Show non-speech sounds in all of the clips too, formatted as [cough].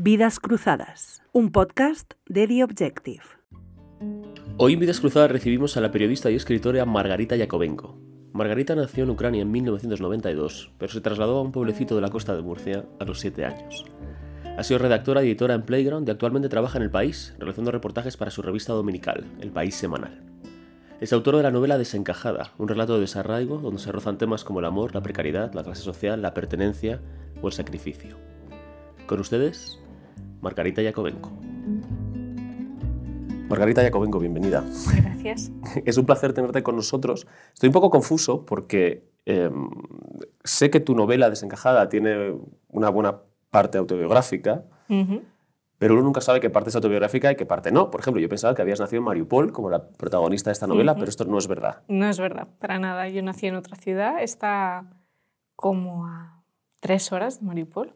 Vidas Cruzadas, un podcast de The Objective. Hoy en Vidas Cruzadas recibimos a la periodista y escritora Margarita Yakovenko. Margarita nació en Ucrania en 1992, pero se trasladó a un pueblecito de la costa de Murcia a los 7 años. Ha sido redactora y editora en Playground y actualmente trabaja en El País, realizando reportajes para su revista dominical, El País Semanal. Es autora de la novela Desencajada, un relato de desarraigo donde se rozan temas como el amor, la precariedad, la clase social, la pertenencia o el sacrificio. Con ustedes, Margarita Yakovenko. Margarita Yakovenko, bienvenida. Gracias. Es un placer tenerte con nosotros. Estoy un poco confuso porque em, sé que tu novela Desencajada tiene una buena parte autobiográfica, pero uno nunca sabe qué parte es autobiográfica y qué parte no. Por ejemplo, yo pensaba que habías nacido en Mariupol como la protagonista de esta novela, pero esto no es verdad. No es verdad, para nada. Yo nací en otra ciudad, está como a tres horas de Mariupol.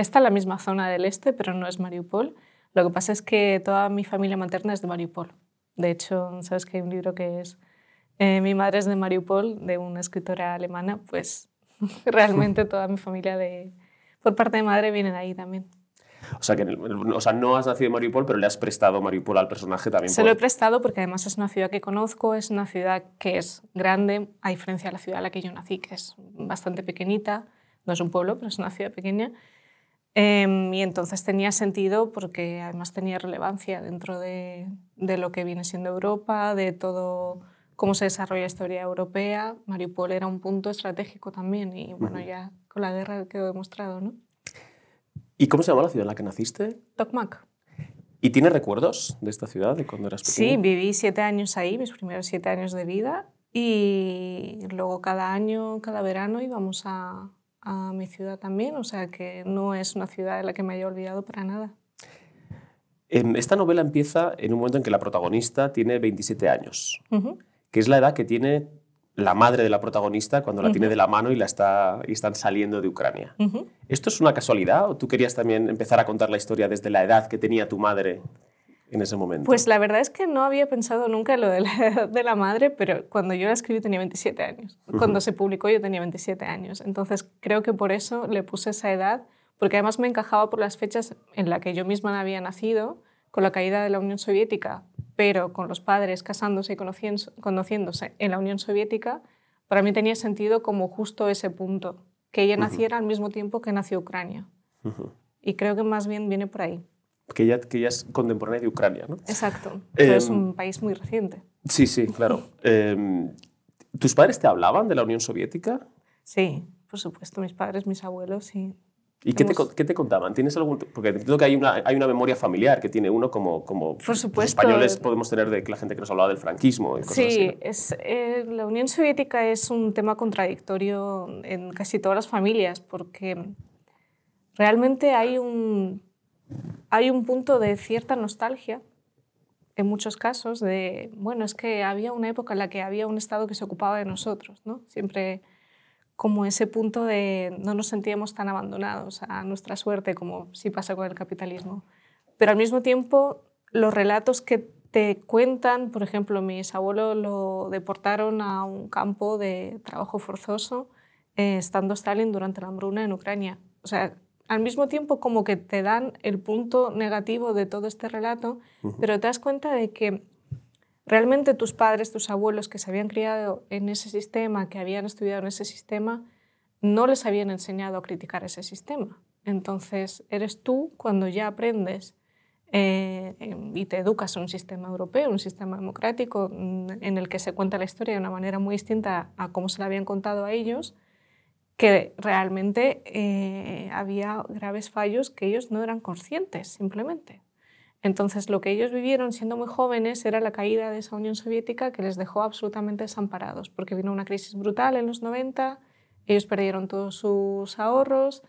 Está en la misma zona del este, pero no es Mariupol. Lo que pasa es que toda mi familia materna es de Mariupol. De hecho, sabes que hay un libro que es eh, Mi madre es de Mariupol, de una escritora alemana, pues [laughs] realmente toda mi familia de, por parte de madre viene de ahí también. O sea, que, o sea, no has nacido en Mariupol, pero le has prestado Mariupol al personaje también. Se lo he prestado porque además es una ciudad que conozco, es una ciudad que es grande, a diferencia de la ciudad en la que yo nací, que es bastante pequeñita, no es un pueblo, pero es una ciudad pequeña. Em, y entonces tenía sentido porque además tenía relevancia dentro de, de, lo que viene siendo Europa, de todo cómo se desarrolla la historia europea. Mariupol era un punto estratégico también y bueno, ya con la guerra quedó demostrado, ¿no? ¿Y cómo se llama la ciudad en la que naciste? Tokmak. ¿Y tienes recuerdos de esta ciudad, de cuando eras pequeña? Sí, viví siete años ahí, mis primeros siete años de vida, y luego cada año, cada verano íbamos a, a mi ciudad también, o sea que no es una ciudad de la que me haya olvidado para nada. Esta novela empieza en un momento en que la protagonista tiene 27 años, que es la edad que tiene la madre de la protagonista cuando la tiene de la mano y, la está, y están saliendo de Ucrania. ¿Esto es una casualidad o tú querías también empezar a contar la historia desde la edad que tenía tu madre en ese momento? Pues la verdad es que no había pensado nunca en lo de la edad de la madre, pero cuando yo la escribí tenía 27 años. Cuando se publicó yo tenía 27 años. Entonces creo que por eso le puse esa edad, porque además me encajaba por las fechas en las que yo misma había nacido, con la caída de la Unión Soviética, pero con los padres casándose y conociéndose en la Unión Soviética, para mí tenía sentido como justo ese punto, que ella naciera al mismo tiempo que nació Ucrania. Y creo que más bien viene por ahí que ella, que ella es contemporánea de Ucrania, ¿no? Exacto. es em, un país muy reciente. Sí, sí, claro. [laughs] Em, ¿Tus padres te hablaban de la Unión Soviética? Sí, por supuesto, mis padres, mis abuelos, sí. ¿Y qué, te, qué, te, contaban? ¿Tienes algún...? Porque entiendo que hay una, hay una memoria familiar que tiene uno como, como por supuesto. Los españoles podemos tener de la gente que nos hablaba del franquismo y cosas sí, así. es, eh, la Unión Soviética es un tema contradictorio en casi todas las familias porque realmente hay un hay un punto de cierta nostalgia en muchos casos de, bueno, es que había una época en la que había un Estado que se ocupaba de nosotros, ¿no? Siempre como ese punto de no nos sentíamos tan abandonados a nuestra suerte como sí pasa con el capitalismo. Pero al mismo tiempo, los relatos que te cuentan, por ejemplo, mis abuelos lo deportaron a un campo de trabajo forzoso eh, estando Stalin durante la hambruna en Ucrania. O sea, al mismo tiempo como que te dan el punto negativo de todo este relato, pero te das cuenta de que realmente tus padres, tus abuelos que se habían criado en ese sistema, que habían estudiado en ese sistema, no les habían enseñado a criticar ese sistema. Entonces, eres tú cuando ya aprendes eh, y te educas en un sistema europeo, un sistema democrático, mm, en el que se cuenta la historia de una manera muy distinta a cómo se la habían contado a ellos, que realmente eh, había graves fallos que ellos no eran conscientes simplemente. Entonces lo que ellos vivieron siendo muy jóvenes era la caída de esa Unión Soviética que les dejó absolutamente desamparados, porque vino una crisis brutal en los 90, ellos perdieron todos sus ahorros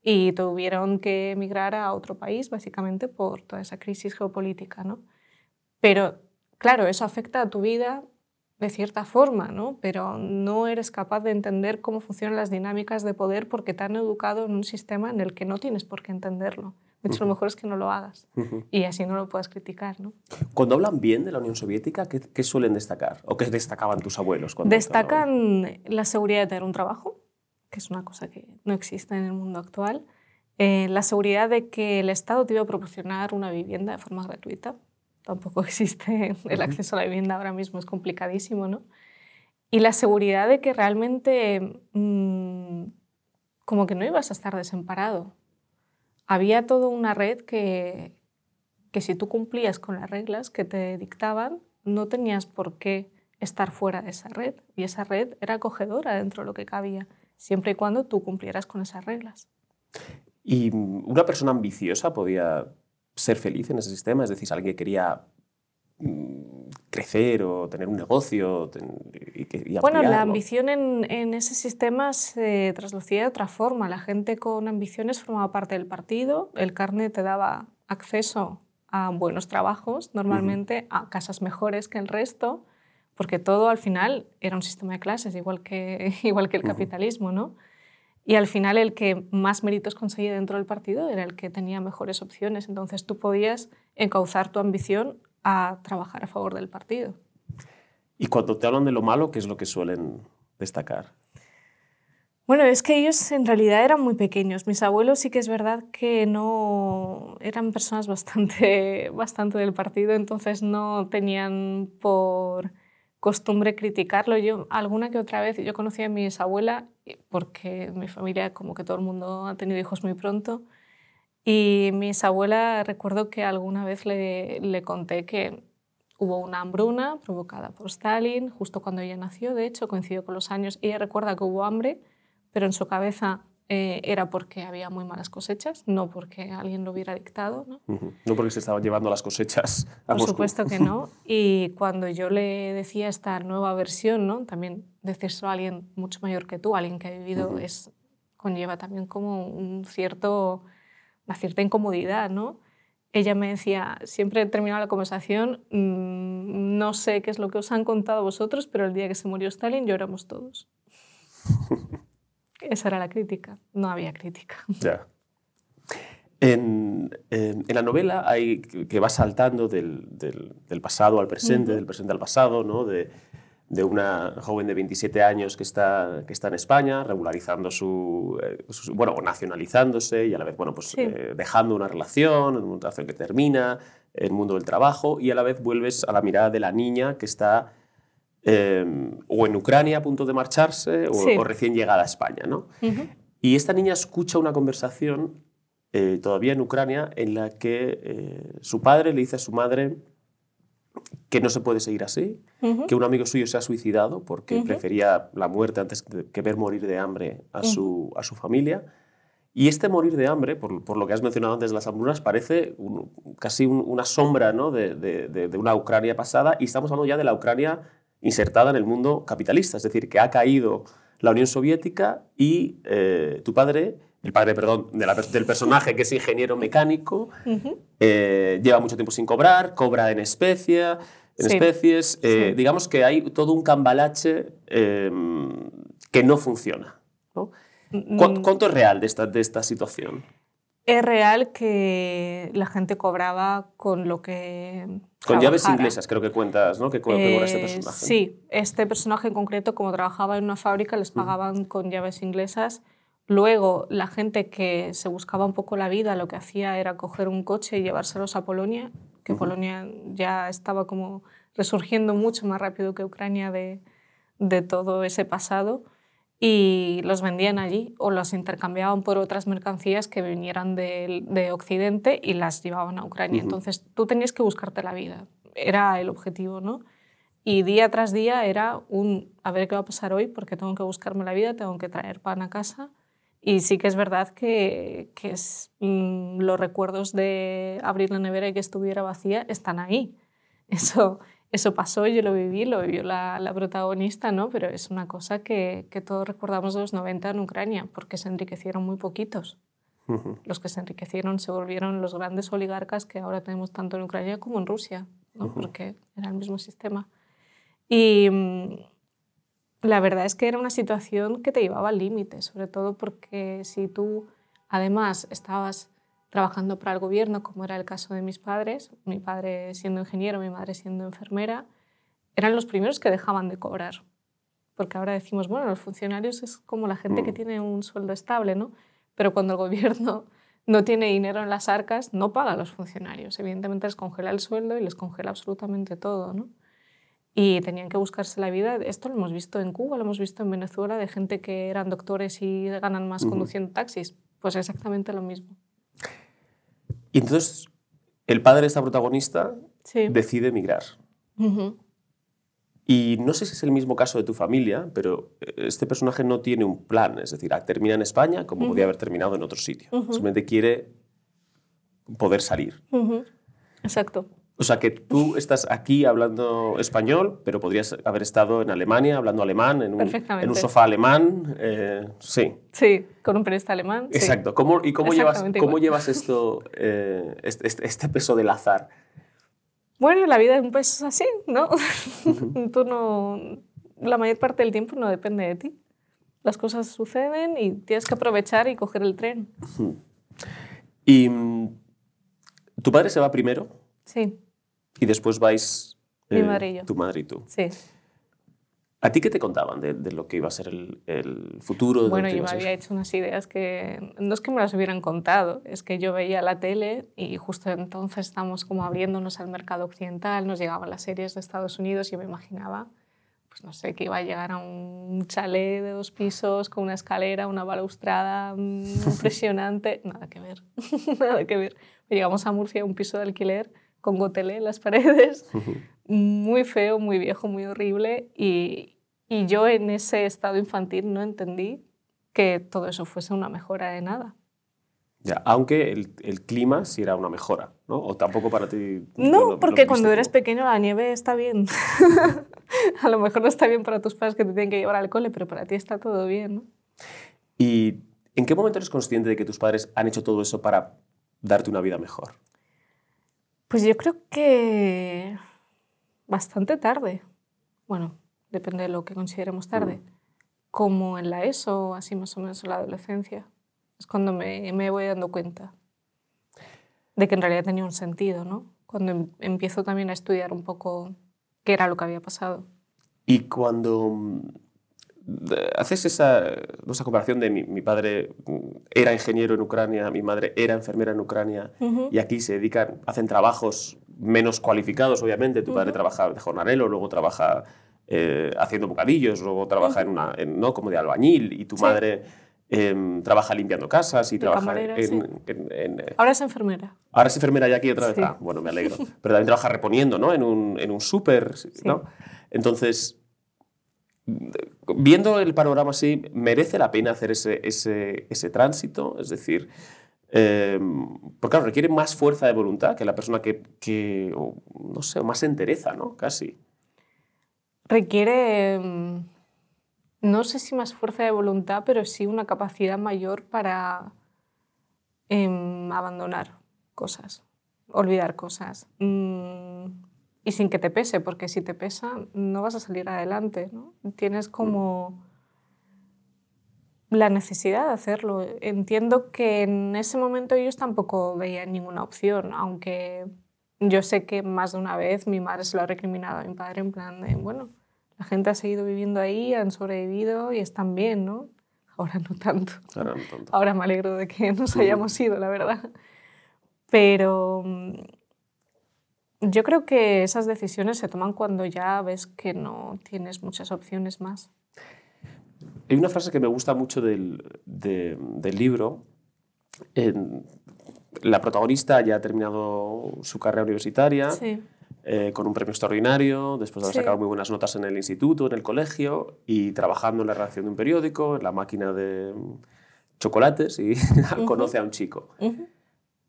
y tuvieron que emigrar a otro país básicamente por toda esa crisis geopolítica. ¿no? Pero claro, eso afecta a tu vida de cierta forma, ¿no? pero no eres capaz de entender cómo funcionan las dinámicas de poder porque te han educado en un sistema en el que no tienes por qué entenderlo. De hecho, lo mejor es que no lo hagas y así no lo puedas criticar. ¿no? Cuando hablan bien de la Unión Soviética, ¿qué, suelen destacar? ¿O qué destacaban tus abuelos? Cuando Destacan la seguridad de tener un trabajo, que es una cosa que no existe en el mundo actual, Eh, la seguridad de que el Estado te iba a proporcionar una vivienda de forma gratuita. Tampoco [laughs] existe el acceso a la vivienda ahora mismo, es complicadísimo, ¿no? Y la seguridad de que realmente mm, como que no ibas a estar desamparado. Había toda una red que, que si tú cumplías con las reglas que te dictaban, no tenías por qué estar fuera de esa red. Y esa red era acogedora dentro de lo que cabía, siempre y cuando tú cumplieras con esas reglas. ¿Y una persona ambiciosa podía ser feliz en ese sistema? Es decir, alguien que quería mm, crecer o tener un negocio y, y Bueno, la ambición en, en, ese sistema se traslucía de otra forma. La gente con ambiciones formaba parte del partido, el carnet te daba acceso a buenos trabajos, normalmente a casas mejores que el resto, porque todo al final era un sistema de clases, igual que, [laughs] igual que el capitalismo, ¿no? Y al final el que más méritos conseguía dentro del partido era el que tenía mejores opciones. Entonces tú podías encauzar tu ambición a trabajar a favor del partido. Y cuando te hablan de lo malo, ¿qué es lo que suelen destacar? Bueno, es que ellos en realidad eran muy pequeños. Mis abuelos sí que es verdad que no eran personas bastante, [laughs] bastante del partido, entonces no tenían por costumbre criticarlo. Yo alguna que otra vez, yo conocí a mi bisabuela porque mi familia como que todo el mundo ha tenido hijos muy pronto y mi bisabuela recuerdo que alguna vez le, le conté que hubo una hambruna provocada por Stalin justo cuando ella nació, de hecho coincidió con los años. Ella recuerda que hubo hambre pero en su cabeza eh, era porque había muy malas cosechas, no porque alguien lo hubiera dictado. ¿no? no porque se estaban llevando las cosechas a Por supuesto que no. [laughs] Y cuando yo le decía esta nueva versión, ¿no? también decírselo a alguien mucho mayor que tú, alguien que ha vivido, es, conlleva también como un cierto, una cierta incomodidad. ¿no? Ella me decía, siempre terminaba la conversación, mm, no sé qué es lo que os han contado vosotros, pero el día que se murió Stalin lloramos todos. [laughs] Esa era la crítica, no había crítica. Ya. En, en, la novela hay que va saltando del, del, pasado al presente, del presente al pasado, ¿no? de, de, una joven de 27 años que está, que está en España, regularizando su, eh, bueno, nacionalizándose y a la vez, bueno, pues eh, dejando una relación, una relación que termina, el mundo del trabajo, y a la vez vuelves a la mirada de la niña que está Em, o en Ucrania a punto de marcharse o, recién llegada a España. ¿no? Y esta niña escucha una conversación eh, todavía en Ucrania en la que eh, su padre le dice a su madre que no se puede seguir así, que un amigo suyo se ha suicidado porque prefería la muerte antes que ver morir de hambre a, su, a su familia. Y este morir de hambre, por, por, lo que has mencionado antes de las hambrunas, parece casi una sombra ¿no? de, de, de, una Ucrania pasada y estamos hablando ya de la Ucrania insertada en el mundo capitalista, es decir, que ha caído la Unión Soviética y eh, tu padre, el padre, perdón, del personaje que es ingeniero mecánico, eh, lleva mucho tiempo sin cobrar, cobra en especia, en especies, eh, digamos que hay todo un cambalache em, que no funciona. Mm, ¿Cuánto es real de esta, de esta situación? Es real que la gente cobraba con lo que. Con llaves inglesas, creo que cuentas, ¿no? Que, que este personaje. Sí, este personaje en concreto, como trabajaba en una fábrica, les pagaban con llaves inglesas. Luego, la gente que se buscaba un poco la vida, lo que hacía era coger un coche y llevárselos a Polonia, que Polonia ya estaba como resurgiendo mucho más rápido que Ucrania de, de todo ese pasado y los vendían allí o los intercambiaban por otras mercancías que vinieran de, de Occidente y las llevaban a Ucrania. Entonces tú tenías que buscarte la vida, era el objetivo, ¿no? Y día tras día era un, a ver qué va a pasar hoy porque tengo que buscarme la vida, tengo que traer pan a casa. Y sí que es verdad que, que es, mm, los recuerdos de abrir la nevera y que estuviera vacía están ahí. [laughs] Eso, eso pasó, yo lo viví, lo vivió la, la protagonista, ¿no? pero es una cosa que, que, todos recordamos de los 90 en Ucrania, porque se enriquecieron muy poquitos. Los que se enriquecieron se volvieron los grandes oligarcas que ahora tenemos tanto en Ucrania como en Rusia, ¿no? porque era el mismo sistema. Y mm, la verdad es que era una situación que te llevaba al límite, sobre todo porque si tú además estabas trabajando para el gobierno, como era el caso de mis padres, mi padre siendo ingeniero, mi madre siendo enfermera, eran los primeros que dejaban de cobrar. Porque ahora decimos, bueno, los funcionarios es como la gente que mm. tiene un sueldo estable, ¿no? Pero cuando el gobierno [laughs] no tiene dinero en las arcas, no paga a los funcionarios. Evidentemente les congela el sueldo y les congela absolutamente todo. ¿no? Y tenían que buscarse la vida. Esto lo hemos visto en Cuba, lo hemos visto en Venezuela, de gente que eran doctores y ganan más conduciendo taxis. Pues exactamente lo mismo. Y entonces el padre de esta protagonista Sí. decide emigrar. Y no sé si es el mismo caso de tu familia, pero eh, este personaje no tiene un plan. Es decir, termina en España como podía haber terminado en otro sitio. Simplemente quiere poder salir. Exacto. O sea, que tú estás aquí hablando español, pero podrías haber estado en Alemania hablando alemán, en un, en un sofá alemán. eh, sí, Sí, con un periodista alemán. sí. exacto. ¿Cómo, ¿Y cómo llevas, cómo llevas esto, eh, este, este- este peso del azar? Bueno, la vida un pues es así, ¿no? [laughs] Tú no... La mayor parte del tiempo no depende de ti. Las cosas suceden y tienes que aprovechar y coger el tren. Y mm, tu padre se va primero Sí, y después vais Mi madre y yo. tu madre y tú. sí. ¿A ti qué te contaban de, de lo que iba a ser el, el futuro? de Bueno, yo me había hecho unas ideas que no es que me las hubieran contado, es que yo veía la tele y justo entonces estamos como abriéndonos al mercado occidental, nos llegaban las series de Estados Unidos y yo me imaginaba, pues no sé, que iba a llegar a un chalet de dos pisos con una escalera, una balaustrada mm, [laughs] impresionante, nada que ver, [laughs] nada que ver. Llegamos a Murcia, un piso de alquiler con gotelé en las paredes, [laughs] muy feo, muy viejo, muy horrible. Y, y yo en ese estado infantil no entendí que todo eso fuese una mejora de nada. Ya, aunque el, el clima sí era una mejora, ¿no? O tampoco para ti. No, lo- lo porque viste cuando eres como- pequeño la nieve está bien. [laughs] a lo mejor no está bien para tus padres que te tienen que llevar al cole, pero para ti está todo bien. ¿no? ¿Y en qué momento eres consciente de que tus padres han hecho todo eso para darte una vida mejor? Pues yo creo que bastante tarde. Bueno, depende de lo que consideremos tarde. Como en la ESO, así más o menos en la adolescencia. Es cuando me, me voy dando cuenta de que en realidad tenía un sentido, ¿no? Cuando em- empiezo también a estudiar un poco qué era lo que había pasado. Y cuando mm, haces esa, esa comparación de mi, mi padre mm, era ingeniero en Ucrania, mi madre era enfermera en Ucrania, y aquí se dedican, hacen trabajos menos cualificados, obviamente. Tu padre trabaja de jornalero, luego trabaja eh, haciendo bocadillos, luego trabaja en una, en- ¿no? como de albañil, y tu Sí. madre em, trabaja limpiando casas y De trabaja camarera, en, sí. en- en, eh, Ahora es enfermera. Ahora es enfermera ya aquí otra vez. Sí. Ah, bueno, me alegro. Pero también trabaja reponiendo, ¿no? En un, en un súper, ¿no? Entonces, viendo el panorama así, ¿merece la pena hacer ese, ese, ese tránsito? Es decir, eh, porque requiere más fuerza de voluntad que la persona que, que no sé, más entereza, ¿no? Casi. Requiere, mm, no sé si más fuerza de voluntad, pero sí una capacidad mayor para em, abandonar cosas, olvidar cosas. Mm, y sin que te pese, porque si te pesa no vas a salir adelante. ¿no? Tienes como la necesidad de hacerlo. Entiendo que en ese momento ellos tampoco veían ninguna opción, aunque yo sé que más de una vez mi madre se lo ha recriminado a mi padre en plan de, bueno, la gente ha seguido viviendo ahí, han sobrevivido y están bien, ¿no? Ahora no tanto. Ahora no tanto. Ahora me alegro de que nos hayamos ido, la verdad. Pero yo creo que esas decisiones se toman cuando ya ves que no tienes muchas opciones más. Hay una frase que me gusta mucho del, de- del libro. En- la protagonista ya ha terminado su carrera universitaria. Sí. eh, con un premio extraordinario, después de haber Sí. sacado muy buenas notas en el instituto, en el colegio, y trabajando en la redacción de un periódico, en la máquina de chocolates, y [laughs] conoce a un chico.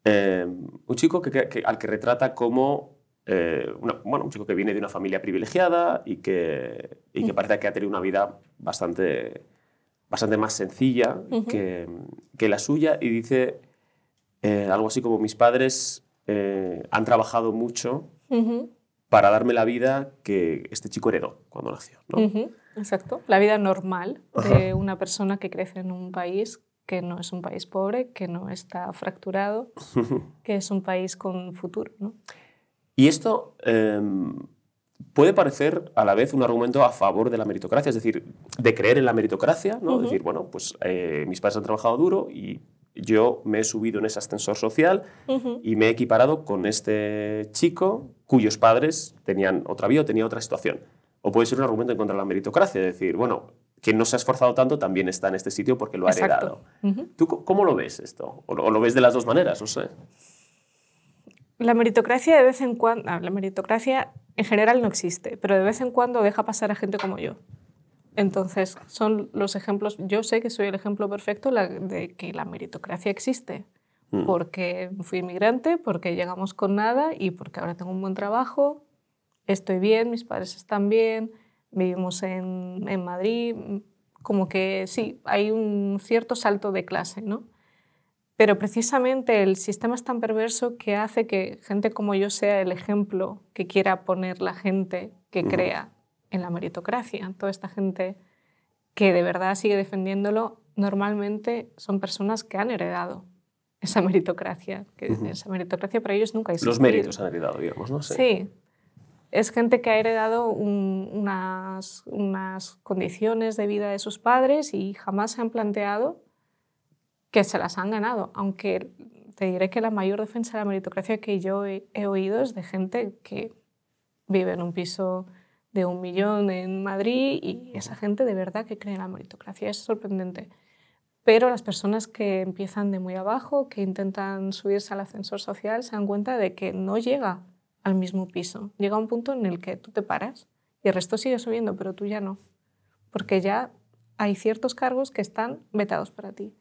Eh, un chico que- al que retrata como eh, una- bueno, un chico que viene de una familia privilegiada y que, y que parece que ha tenido una vida bastante, bastante más sencilla que, que la suya, y dice eh, algo así como mis padres eh, han trabajado mucho para darme la vida que este chico heredó cuando nació. ¿no? Exacto. La vida normal de una persona que crece en un país que no es un país pobre, que no está fracturado, [laughs] que es un país con futuro. ¿no? Y esto eh, puede parecer a la vez un argumento a favor de la meritocracia, es decir, de creer en la meritocracia, ¿no? Decir, bueno, pues eh, mis padres han trabajado duro y, yo me he subido en ese ascensor social Ujú. y me he equiparado con este chico cuyos padres tenían otra vida o tenían otra situación. O puede ser un argumento en contra de la meritocracia, decir, bueno, quien no se ha esforzado tanto también está en este sitio porque lo ha heredado. Exacto. Ujú. ¿Tú cómo lo ves esto? ¿O lo, o lo ves de las dos maneras? No sé. La meritocracia de vez en cuando, ah, la meritocracia en general no existe, pero de vez en cuando deja pasar a gente como yo. Entonces, son los ejemplos, yo sé que soy el ejemplo perfecto la- de que la meritocracia existe, Mm. porque fui inmigrante, porque llegamos con nada y porque ahora tengo un buen trabajo, estoy bien, mis padres están bien, vivimos en, en Madrid, como que sí, hay un cierto salto de clase, ¿no? Pero precisamente el sistema es tan perverso que hace que gente como yo sea el ejemplo que quiera poner la gente que crea en la meritocracia. Toda esta gente que de verdad sigue defendiéndolo, normalmente son personas que han heredado esa meritocracia. Que Ujú. Esa meritocracia para ellos nunca ha existido. Los méritos han heredado, digamos, ¿no? Sí. Es gente que ha heredado un- unas, unas condiciones de vida de sus padres y jamás se han planteado que se las han ganado. Aunque te diré que la mayor defensa de la meritocracia que yo he, oído es de gente que vive en un piso de un millón en Madrid y esa gente de verdad que cree en la meritocracia. Es sorprendente. Pero las personas que empiezan de muy abajo, que intentan subirse al ascensor social, se dan cuenta de que no llega al mismo piso. Llega un punto en el que tú te paras y el resto sigue subiendo, pero tú ya no. Porque ya hay ciertos cargos que están vetados para ti.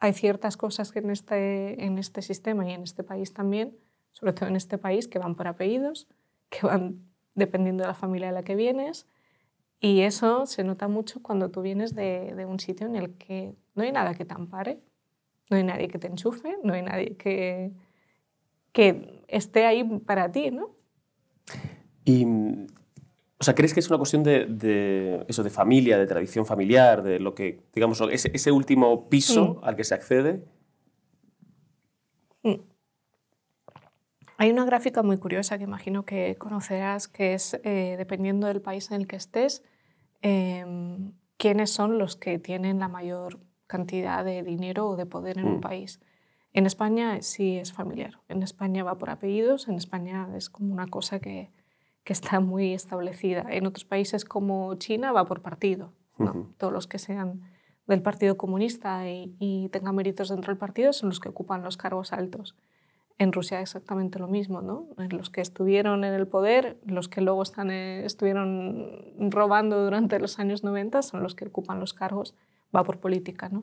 Hay ciertas cosas que en este, en este sistema y en este país también, sobre todo en este país, que van por apellidos, que van dependiendo de la familia de la que vienes. Y eso se nota mucho cuando tú vienes de, de un sitio en el que no hay nada que te ampare, no hay nadie que te enchufe, no hay nadie que, que esté ahí para ti, ¿no? Y, o sea, ¿crees que es una cuestión de, de eso, de familia, de tradición familiar, de lo que, digamos, ese, ese último piso Mm. al que se accede? Hay una gráfica muy curiosa que imagino que conocerás, que es, eh, dependiendo del país en el que estés, em, quiénes son los que tienen la mayor cantidad de dinero o de poder en Mm. un país. En España sí es familiar. En España va por apellidos, en España es como una cosa que, que está muy establecida. En otros países como China va por partido. ¿no? Ujú. Todos los que sean del Partido Comunista y, y tengan méritos dentro del partido son los que ocupan los cargos altos. En Rusia exactamente lo mismo, ¿no? En Los que estuvieron en el poder, los que luego están, eh, estuvieron robando durante los años 90 son los que ocupan los cargos, va por política, ¿no?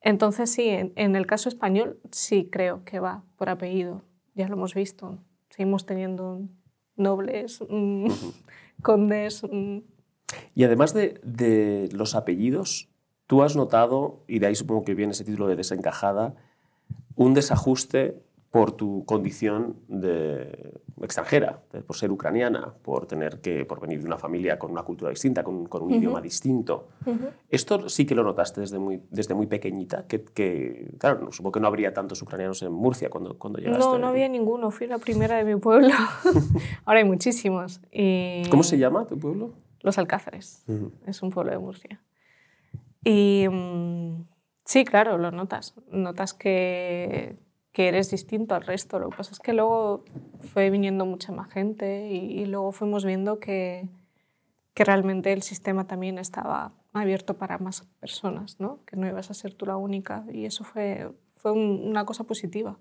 Entonces sí, en, en el caso español sí creo que va por apellido, ya lo hemos visto, seguimos teniendo nobles, mm, [laughs] condes, mm, Y además de, de los apellidos, tú has notado, y de ahí supongo que viene ese título de desencajada, un desajuste por tu condición de extranjera, de- por ser ucraniana, por tener que por venir de una familia con una cultura distinta, con, con un idioma distinto. Esto sí que lo notaste desde muy, desde muy pequeñita, que, que, claro, no, supongo que no habría tantos ucranianos en Murcia cuando, cuando llegaste. No, no había ninguno, fui la primera de mi pueblo. [laughs] Ahora hay muchísimos. Y ¿Cómo se llama tu pueblo? Los Alcázares, es un pueblo de Murcia. Y mm, sí, claro, lo notas. Notas que, que eres distinto al resto. Lo que pasa es que luego fue viniendo mucha más gente y, y luego fuimos viendo que, que realmente el sistema también estaba abierto para más personas, ¿no? que no ibas a ser tú la única. Y eso fue, fue un- una cosa positiva.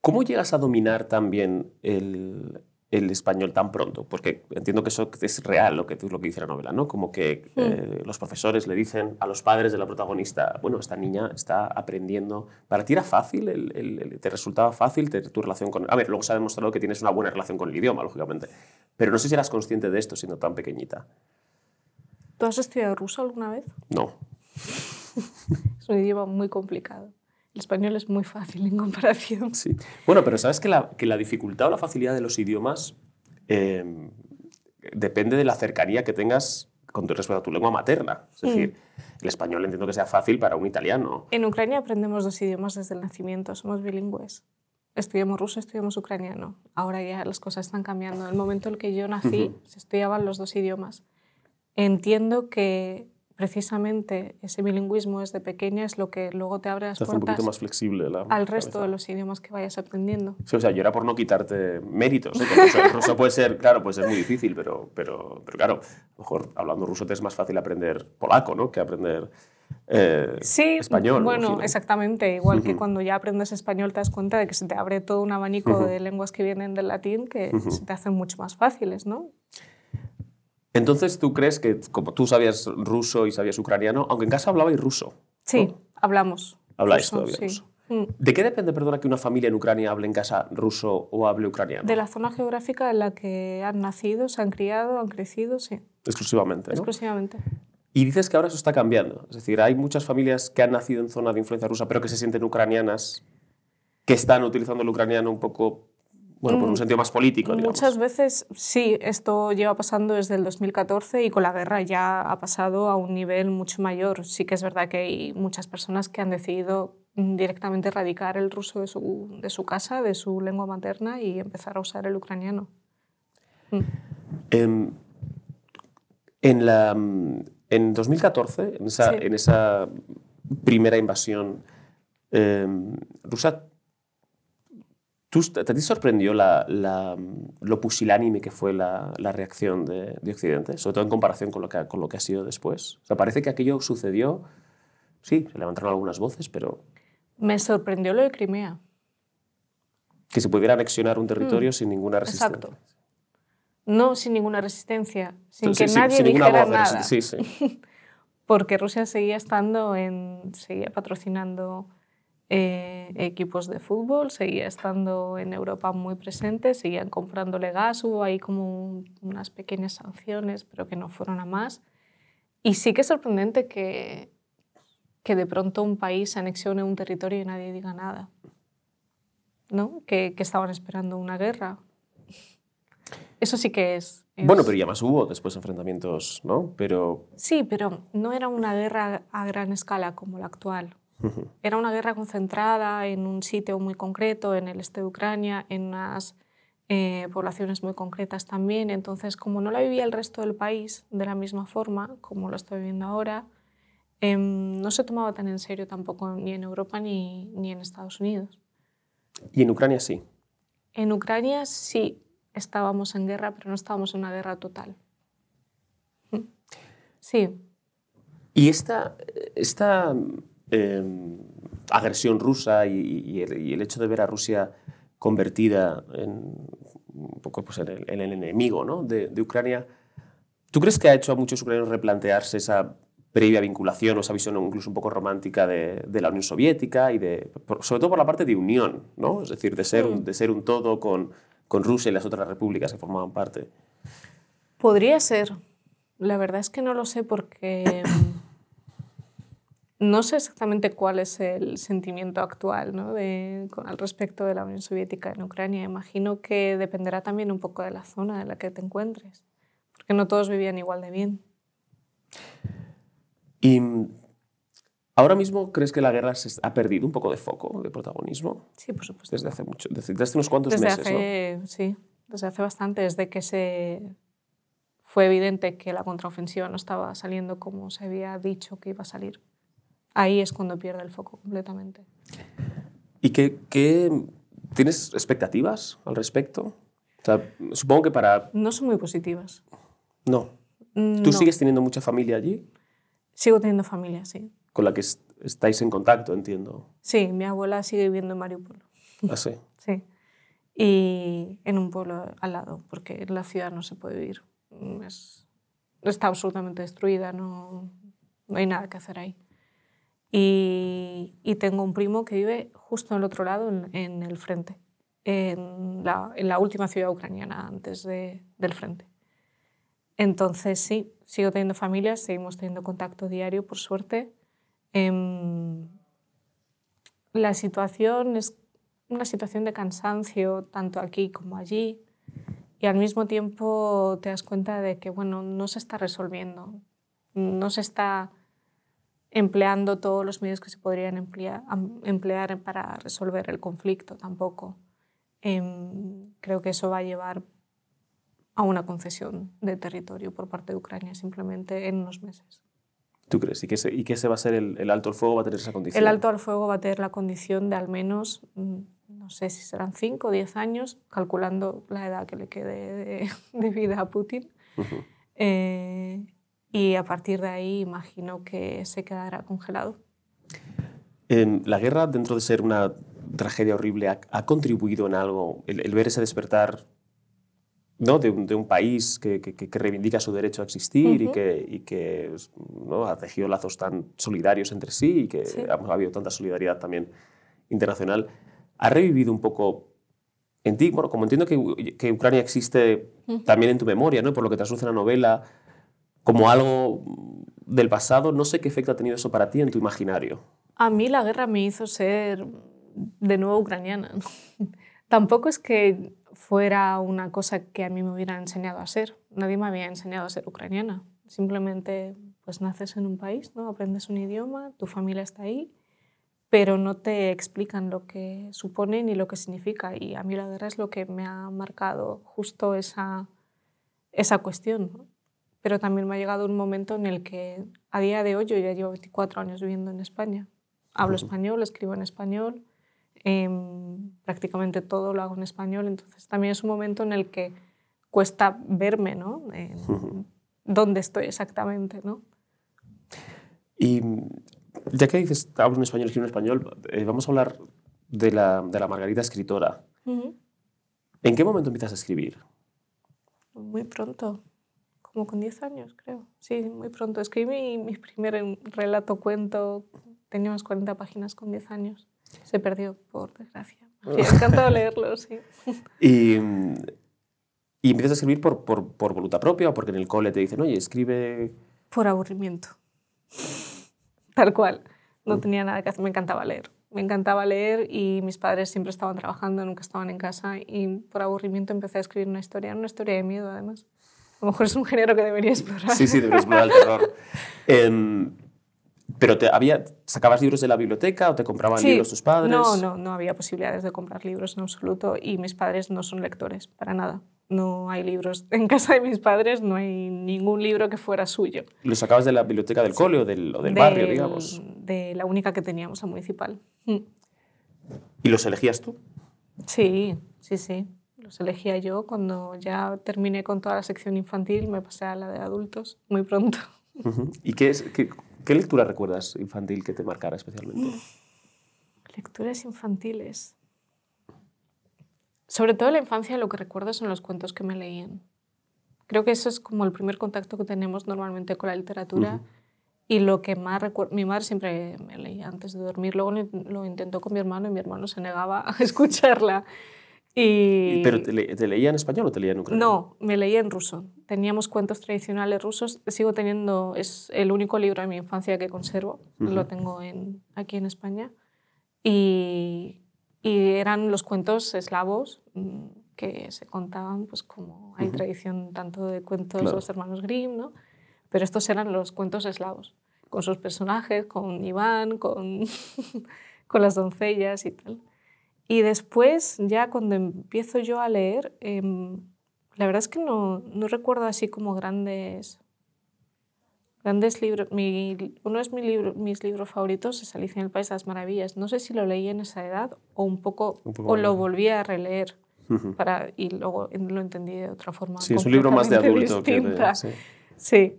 ¿Cómo llegas a dominar también el, el español tan pronto? Porque entiendo que eso es real, lo que, lo que dice la novela, ¿no? Como que eh, los profesores le dicen a los padres de la protagonista, bueno, esta niña está aprendiendo. ¿Para ti era fácil? El- el- el- ¿Te resultaba fácil te- tu relación con...? A ver, luego se ha demostrado que tienes una buena relación con el idioma, lógicamente. Pero no sé si eras consciente de esto siendo tan pequeñita. ¿Tú has estudiado ruso alguna vez? No. [laughs] Es un idioma muy complicado. El español es muy fácil en comparación. Sí. Bueno, pero sabes que la, que la dificultad o la facilidad de los idiomas eh, depende de la cercanía que tengas con respecto a tu lengua materna. Es decir, el español entiendo que sea fácil para un italiano. En Ucrania aprendemos dos idiomas desde el nacimiento, somos bilingües. Estudiamos ruso, estudiamos ucraniano. Ahora ya las cosas están cambiando. En el momento en el que yo nací, se estudiaban los dos idiomas. Entiendo que precisamente ese bilingüismo desde pequeña es lo que luego te abre las Se hace un puertas poquito más flexible la al resto cabeza. de los idiomas que vayas aprendiendo. Sí, o sea, yo era por no quitarte méritos. ¿eh? Ruso, ruso puede ser, claro, puede ser muy difícil, pero, pero, pero claro, a lo mejor hablando ruso te es más fácil aprender polaco, ¿no? Que aprender eh, Sí, español. bueno, exactamente. Igual que Ujú. cuando ya aprendes español te das cuenta de que se te abre todo un abanico Ujú. de lenguas que vienen del latín que Ujú. se te hacen mucho más fáciles, ¿no? Entonces, ¿tú crees que como tú sabías ruso y sabías ucraniano, aunque en casa hablabais ruso? Sí, ¿no? hablamos. Habláis ruso, todavía sí. ruso. Mm. ¿De qué depende, perdona, que una familia en Ucrania hable en casa ruso o hable ucraniano? De la zona geográfica en la que han nacido, se han criado, han crecido, sí, Exclusivamente, ¿no? exclusivamente. Y dices que ahora eso está cambiando. Es decir, hay muchas familias que han nacido en zona de influencia rusa, pero que se sienten ucranianas, que están utilizando el ucraniano un poco, bueno, por un Mm, sentido más político, digamos. Muchas veces sí, esto lleva pasando desde el 2014 y con la guerra ya ha pasado a un nivel mucho mayor. Sí que es verdad que hay muchas personas que han decidido mm, directamente erradicar el ruso de su, de su casa, de su lengua materna y empezar a usar el ucraniano. Mm. Em, en, la, en 2014, en esa, Sí. en esa primera invasión em, rusa, ¿tú, ¿te te sorprendió la, la, mm, lo pusilánime que fue la, la reacción de, de Occidente? Sobre todo en comparación con lo, que, ha- con lo que ha sido después. O sea, parece que aquello sucedió, sí, se levantaron algunas voces, pero Me sorprendió lo de Crimea. que se pudiera anexionar un territorio sin ninguna resistencia. Mm. exacto. No sin ninguna resistencia, sin Sí, que sí, nadie sin dijera nada. Sí, sí. [laughs] porque Rusia seguía estando en, seguía patrocinando eh, equipos de fútbol, seguía estando en Europa muy presente, seguían comprándole gas, hubo ahí como un- unas pequeñas sanciones, pero que no fueron a más. Y sí que es sorprendente que, que de pronto un país anexione un territorio y nadie diga nada. ¿No? Que, que estaban esperando una guerra. Eso sí que es. es- Bueno, pero ya más hubo después enfrentamientos, ¿no? Pero Sí, pero no era una guerra a gran escala como la actual. Era una guerra concentrada en un sitio muy concreto, en el este de Ucrania, en unas eh, poblaciones muy concretas también. Entonces, como no la vivía el resto del país de la misma forma como lo está viviendo ahora, em, no se tomaba tan en serio tampoco ni en Europa ni, ni en Estados Unidos. y en Ucrania sí. En Ucrania sí estábamos en guerra, pero no estábamos en una guerra total. Sí, Y esta, esta eh, agresión rusa y, y el, y el hecho de ver a Rusia convertida en, un poco pues, en, el, en el enemigo ¿no? de, de Ucrania, ¿tú crees que ha hecho a muchos ucranianos replantearse esa previa vinculación o esa visión incluso un poco romántica de, de la Unión Soviética y de, por- sobre todo por la parte de unión, ¿no? es decir, de ser, un, Mm. de ser un todo con, con Rusia y las otras repúblicas que formaban parte? Podría ser. La verdad es que no lo sé porque [coughs] no sé exactamente cuál es el sentimiento actual ¿no? de, con, al respecto de la Unión Soviética en Ucrania. Imagino que dependerá también un poco de la zona en la que te encuentres, porque no todos vivían igual de bien. Y mm, ahora mismo crees que la guerra se ha perdido un poco de foco, de protagonismo, Sí, por supuesto. desde hace mucho, desde, hace unos cuantos Desde meses, ¿no? hace, sí, desde hace bastante, desde que se fue evidente que la contraofensiva no estaba saliendo como se había dicho que iba a salir. Ahí es cuando pierde el foco completamente. ¿Y qué, qué- tienes expectativas al respecto? O sea, supongo que para No son muy positivas. no. ¿Tú no. sigues teniendo mucha familia allí Sigo teniendo familia, sí. con la que est- estáis en contacto, entiendo? Sí, mi abuela sigue viviendo en Mariupol. Así. [laughs] Sí. Y en un pueblo al lado, porque en la ciudad no se puede vivir. Es, está absolutamente destruida, no, no hay nada que hacer ahí. Y, y tengo un primo que vive justo al otro lado, en, en el frente, en la, en la última ciudad ucraniana antes de- del frente. Entonces sí, sigo teniendo familia, seguimos teniendo contacto diario, por suerte. Em, la situación es una situación de cansancio, tanto aquí como allí, y al mismo tiempo te das cuenta de que bueno, no se está resolviendo, no se está empleando todos los medios que se podrían emplear, emplear para resolver el conflicto tampoco. Em, creo que eso va a llevar a una concesión de territorio por parte de Ucrania simplemente en unos meses. ¿Tú crees? ¿Y que, ese, y que ese va a ser el, el, alto al fuego? ¿Va a tener esa condición? El alto al fuego va a tener la condición de al menos, mm, no sé si serán 5 o 10 años, calculando la edad que le quede de, [laughs] de vida a Putin. Uh -huh. eh, y a partir de ahí imagino que se quedará congelado. La guerra, dentro de ser una tragedia horrible, ha, ha contribuido en algo el, el ver ese despertar ¿no? de, un, de un país que, que, que, reivindica su derecho a existir uh -huh. y que, y que ¿no? ha tejido lazos tan solidarios entre sí y que sí. ha, ha habido tanta solidaridad también internacional. ¿Ha revivido un poco en ti? Bueno, como entiendo que, que Ucrania existe uh -huh. también en tu memoria, ¿no? por lo que trasluce la novela, como algo del pasado, no sé qué efecto ha tenido eso para ti en tu imaginario. A mí la guerra me hizo ser de nuevo ucraniana. [laughs] Tampoco es que fuera una cosa que a mí me hubiera enseñado a ser. Nadie me había enseñado a ser ucraniana. Simplemente pues naces en un país, ¿no? aprendes un idioma, tu familia está ahí, pero no te explican lo que supone ni lo que significa. Y a mí la guerra es lo que me ha marcado justo esa, esa cuestión. ¿no? Pero también me ha llegado un momento en el que a día de hoy yo ya llevo 24 años viviendo en España. Hablo español, escribo en español, eh, prácticamente todo lo hago en español, entonces también es un momento en el que cuesta verme, ¿no? En, ¿Dónde estoy exactamente, no? Y ya que dices, hablo en español, escribo en español, eh, vamos a hablar de la, de la Margarita escritora. Uh -huh. ¿En qué momento empiezas a escribir? Muy pronto, como con 10 años, creo. Sí, muy pronto. Escribí mi, mi primer relato cuento tenía unas 40 páginas con 10 años. Se perdió, por desgracia. [laughs] Me encantado leerlo, sí. Y, y empiezas a escribir por, por, por, voluntad propia o porque en el cole te dicen, oye, escribe... Por aburrimiento. Tal cual. No tenía nada que hacer. Me encantaba leer. Me encantaba leer y mis padres siempre estaban trabajando, nunca estaban en casa y por aburrimiento empecé a escribir una historia, una historia de miedo además. A lo mejor es un género que debería explorar. Sí, sí, debería explorar el terror. eh, ¿Pero te había, sacabas libros de la biblioteca o te compraban sí. libros tus padres? No, no, no había posibilidades de comprar libros en absoluto y mis padres no son lectores, para nada. No hay libros. En casa de mis padres no hay ningún libro que fuera suyo. ¿Los sacabas de la biblioteca del sí. cole o del, o del, barrio, digamos? De la única que teníamos, la municipal. Mm. ¿Y los elegías tú? Sí, sí, sí. Los elegía yo. Cuando ya terminé con toda la sección infantil, me pasé a la de adultos muy pronto. Uh -huh. ¿Y qué, es, qué, qué, lectura recuerdas infantil que te marcara especialmente? Lecturas infantiles. Sobre todo en la infancia lo que recuerdo son los cuentos que me leían. Creo que eso es como el primer contacto que tenemos normalmente con la literatura uh -huh. y lo que más recuerdo... Mi madre siempre me leía antes de dormir, luego lo intentó con mi hermano y mi hermano se negaba a [laughs] escucharla. Y... ¿Pero te, le te, leía en español o te leía en ucraniano? No, me leía en ruso. Teníamos cuentos tradicionales rusos. Sigo teniendo, es el único libro de mi infancia que conservo. Uh -huh. Lo tengo en, aquí en España. Y, y, eran los cuentos eslavos mm, que se contaban, pues como hay uh -huh. tradición tanto de cuentos claro. de los hermanos Grimm, ¿no? Pero estos eran los cuentos eslavos, con sus personajes, con Iván, con, [laughs] con las doncellas y tal. Y después, ya cuando empiezo yo a leer, eh, la verdad es que no, no, recuerdo así como grandes, grandes libros. Mi, uno de mis, libro, mis libros favoritos es Alicia en el País de las Maravillas. No sé si lo leí en esa edad o un poco, un poco o lo volví a releer. Uh -huh. para, y luego lo entendí de otra forma. Sí, es un [laughs] libro más de adulto que de, sí. sí.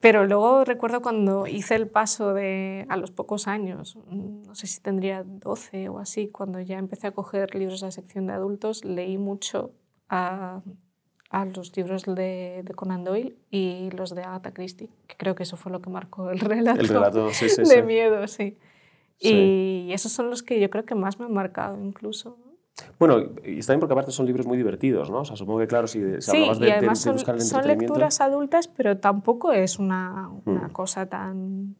Pero luego recuerdo cuando hice el paso de, a los pocos años, no sé si tendría 12 o así, cuando ya empecé a coger libros de la sección de adultos, leí mucho a, a los libros de, de, Conan Doyle y los de Agatha Christie, que creo que eso fue lo que marcó el relato, el relato sí, sí, [laughs] de sí. miedo, sí. sí. Y esos son los que yo creo que más me han marcado incluso. Bueno, y bien porque aparte son libros muy divertidos, ¿no? O sea, supongo que claro, si, si sí, hablabas de, y además de, de buscar el son, son lecturas adultas, pero tampoco es una, una mm. cosa tan...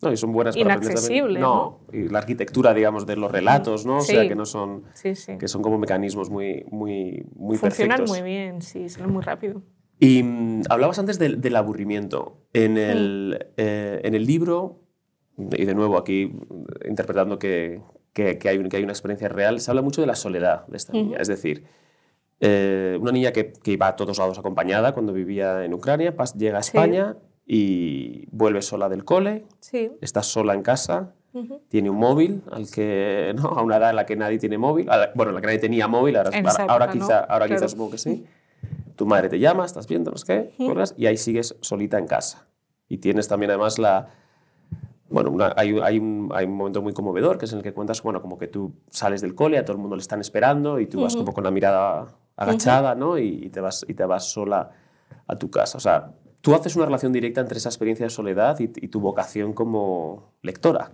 No, y son buenas para Inaccesible, ¿no? ¿no? Y la arquitectura, digamos, de los relatos, ¿no? Sí. O sea, que no son... Sí, sí. Que son como mecanismos muy, muy, muy Funcionan perfectos. muy bien, sí, son muy rápido. Y mmm, hablabas antes del, del aburrimiento. En el, eh, en el libro, y de nuevo aquí interpretando que, que, que, hay, que hay una experiencia real, se habla mucho de la soledad de esta niña. Uh -huh. Es decir, eh, una niña que, que, iba a todos lados acompañada cuando vivía en Ucrania, llega a España sí. y vuelve sola del cole, Sí. estás sola en casa, tiene un móvil al que, [laughs] ¿no? a una edad en la que nadie tiene móvil, la- bueno, en la que nadie tenía móvil, ahora, esa ahora, época, ¿no? quizá, ahora quizá supongo que sí. Tu madre te llama, estás viendo, no sé qué, y ahí sigues solita en casa. Y tienes también además la... Bueno, una- hay, hay un, hay un momento muy conmovedor que es en el que cuentas, bueno, como que tú sales del cole, a todo el mundo le están esperando y tú vas Ujú. como con la mirada agachada, ¿no? Y, y te vas, y te vas sola a tu casa. O sea, tú haces una relación directa entre esa experiencia de soledad y, y tu vocación como lectora.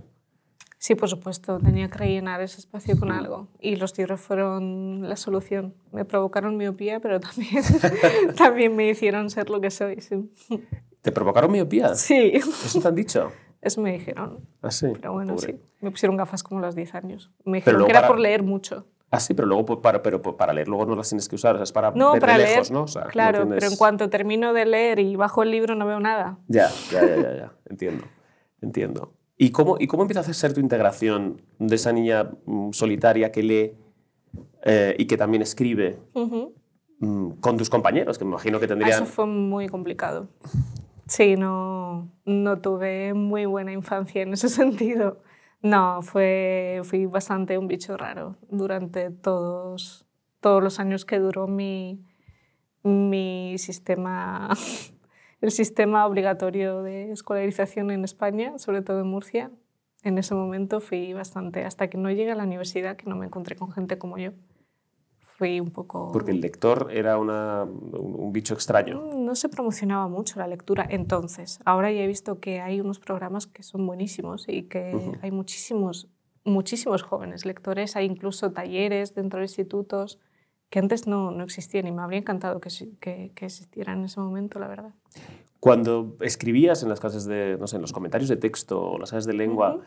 Sí, por supuesto, tenía que rellenar ese espacio con algo y los libros fueron la solución. Me provocaron miopía, pero también, [laughs] también me hicieron ser lo que soy. Sí, ¿Te provocaron miopía? sí. ¿Eso te han dicho? Eso me dijeron. Ah, sí. Pero bueno, Pobre. sí. Me pusieron gafas como a los 10 años. Me dijeron que era para- por leer mucho. Ah, sí, pero luego pues, para, pero pues, para leer luego no las tienes que usar, o sea, es para No, ver para de leer. lejos, ¿no? O sea, no claro, tienes- pero en cuanto termino de leer y bajo el libro no veo nada. Ya, ya, ya, ya, ya. entiendo, entiendo. ¿Y cómo, ¿Y cómo empieza a ser tu integración de esa niña mm, solitaria que lee eh, y que también escribe mm, con tus compañeros, que me imagino que Ah, tendrían... Eso fue muy complicado. Sí, no, no tuve muy buena infancia en ese [laughs] sentido. No, fue, fui bastante un bicho raro durante todos, todos los años que duró mi, mi sistema, [laughs] el sistema obligatorio de escolarización en España, sobre todo en Murcia. En ese momento fui bastante, hasta que no llegué a la universidad, que no me encontré con gente como yo. Fui un poco... Porque el lector era una, un, un bicho extraño. No se promocionaba mucho la lectura entonces. Ahora ya he visto que hay unos programas que son buenísimos y que hay muchísimos, muchísimos jóvenes lectores. Hay incluso talleres dentro de institutos que antes no, no existían y me habría encantado que, que, que existieran en ese momento, la verdad. Cuando escribías en las clases de, no sé, en los comentarios de texto o las clases de lengua, Ujú.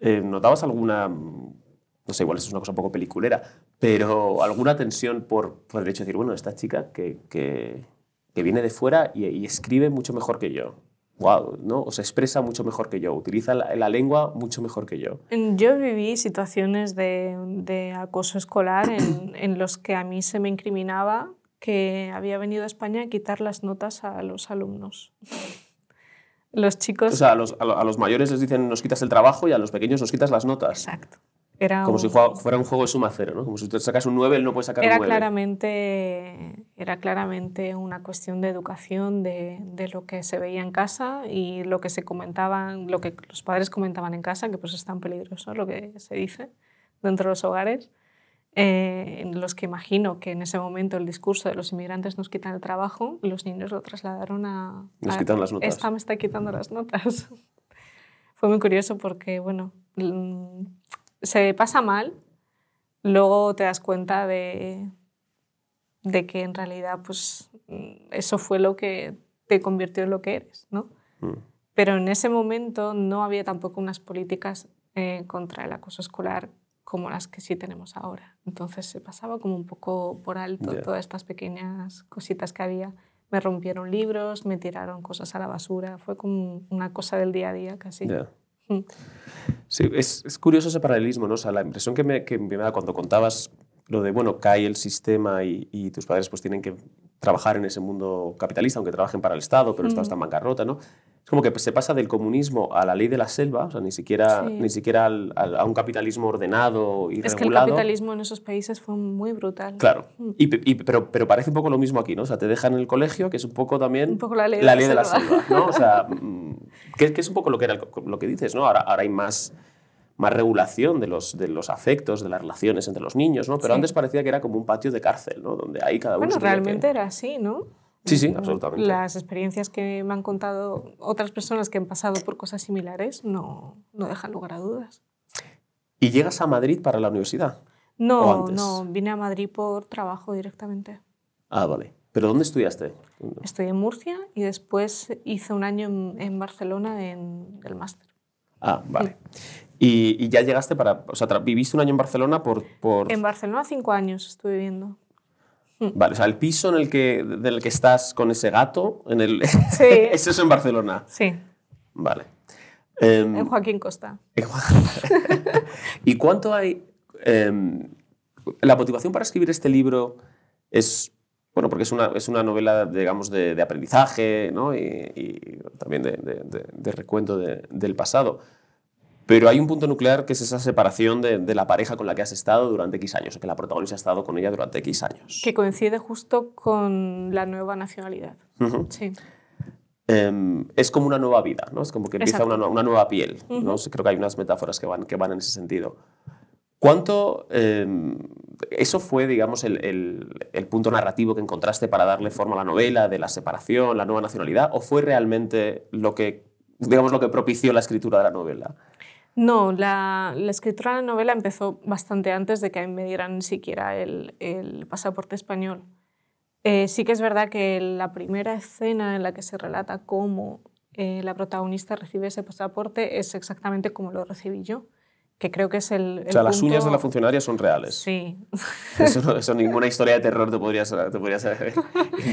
eh, ¿notabas alguna, mm, no sé, igual eso es una cosa un poco peliculera, pero alguna tensión por, por el hecho de decir, bueno, esta chica que, que, que viene de fuera y, y escribe mucho mejor que yo? Wow, ¿no? O se expresa mucho mejor que yo, utiliza la, la lengua mucho mejor que yo. Yo viví situaciones de, de acoso escolar en, [clears throat] en los que a mí se me incriminaba que había venido a España a quitar las notas a los alumnos. [laughs] Los chicos... O sea, a los, a lo- a los mayores les dicen nos quitas el trabajo y a los pequeños nos quitas las notas. Exacto. Era Como un- si fuera un juego de suma cero, ¿no? Como si tú sacas un 9, él no puede sacar era un 9. claramente, era claramente una cuestión de educación de, de lo que se veía en casa y lo que se comentaban, lo que los padres comentaban en casa, que pues es tan peligroso lo que se dice dentro de los hogares, eh, en los que imagino que en ese momento el discurso de los inmigrantes nos quitan el trabajo, los niños lo trasladaron a... Nos a, quitan las notas. Esta me está quitando las notas. [laughs] Fue muy curioso porque, bueno, se pasa mal, luego te das cuenta de, de que en realidad pues, eso fue lo que te convirtió en lo que eres, ¿no? Mm. Pero en ese momento no había tampoco unas políticas eh, contra el acoso escolar como las que sí tenemos ahora. Entonces se pasaba como un poco por alto todas estas pequeñas cositas que había. Me rompieron libros, me tiraron cosas a la basura, fue como una cosa del día a día casi. Sí, es, es curioso ese paralelismo, ¿no? O sea, la impresión que me, que me da cuando contabas lo de, bueno, cae el sistema y, y tus padres pues tienen que trabajar en ese mundo capitalista, aunque trabajen para el Estado, pero el Estado Mm. está en bancarrota, ¿no? Es como que se pasa del comunismo a la ley de la selva, o sea, ni siquiera, Sí. ni siquiera al- al- a un capitalismo ordenado y Es que el regulado. capitalismo en esos países fue muy brutal. Claro, Mm. y, pe- y- pero, pero parece un poco lo mismo aquí, ¿no? O sea, te dejan en el colegio, que es un poco también Un poco la ley de la la ley de la selva. ¿no? O sea, [laughs] mm, que, que es un poco lo que, era lo que dices, ¿no? Ahora, ahora hay más, más regulación de los, de los afectos, de las relaciones entre los niños, ¿no? Pero Sí. antes parecía que era como un patio de cárcel, ¿no? Donde ahí cada uno Bueno, que- realmente era así, ¿no? Sí, sí, Mm, absolutamente. Las experiencias que me han contado otras personas que han pasado por cosas similares no, no dejan lugar a dudas. Y llegas a Madrid para la universidad. ¿O No, no, vine a Madrid por trabajo directamente. Ah, vale. ¿Pero dónde estudiaste? Estudié en Murcia y después hice un año en, en Barcelona en el máster. Ah, vale. Y, y ya llegaste para... O sea, viviste un año en Barcelona por... por... En Barcelona cinco años estuve viviendo. [laughs] Vale, o sea, el piso en el que, del que estás con ese gato, en el... [laughs] Sí. Eso es en Barcelona. Sí, Vale. Em, en Joaquín Costa. [laughs] ¿Y cuánto hay... em, la motivación para escribir este libro es bueno, porque es una, es una novela, digamos, de, de aprendizaje ¿no? y, y también de, de, de recuento del pasado. Pero hay un punto nuclear que es esa separación de, la pareja con la que has estado durante X años, o que la protagonista ha estado con ella durante X años. Que coincide justo con la nueva nacionalidad. Sí. Em, es como una nueva vida, ¿no? Es como que empieza una, una, nueva piel, ¿no? Creo que hay unas metáforas que van, que van en ese sentido. ¿Cuánto em, eso fue, digamos, el, el, el, punto narrativo que encontraste para darle forma a la novela de la separación, la nueva nacionalidad, o fue realmente lo que, digamos, lo que propició la escritura de la novela? No, la, la, escritura de la novela empezó bastante antes de que me dieran siquiera el, el pasaporte español. Eh, sí que es verdad que la primera escena en la que se relata cómo eh, la protagonista recibe ese pasaporte es exactamente como lo recibí yo, que creo que es el... o sea, las uñas de la funcionaria son reales. Sí. [laughs] Eso, eso ninguna historia de terror te podrías, te podrías [laughs] haber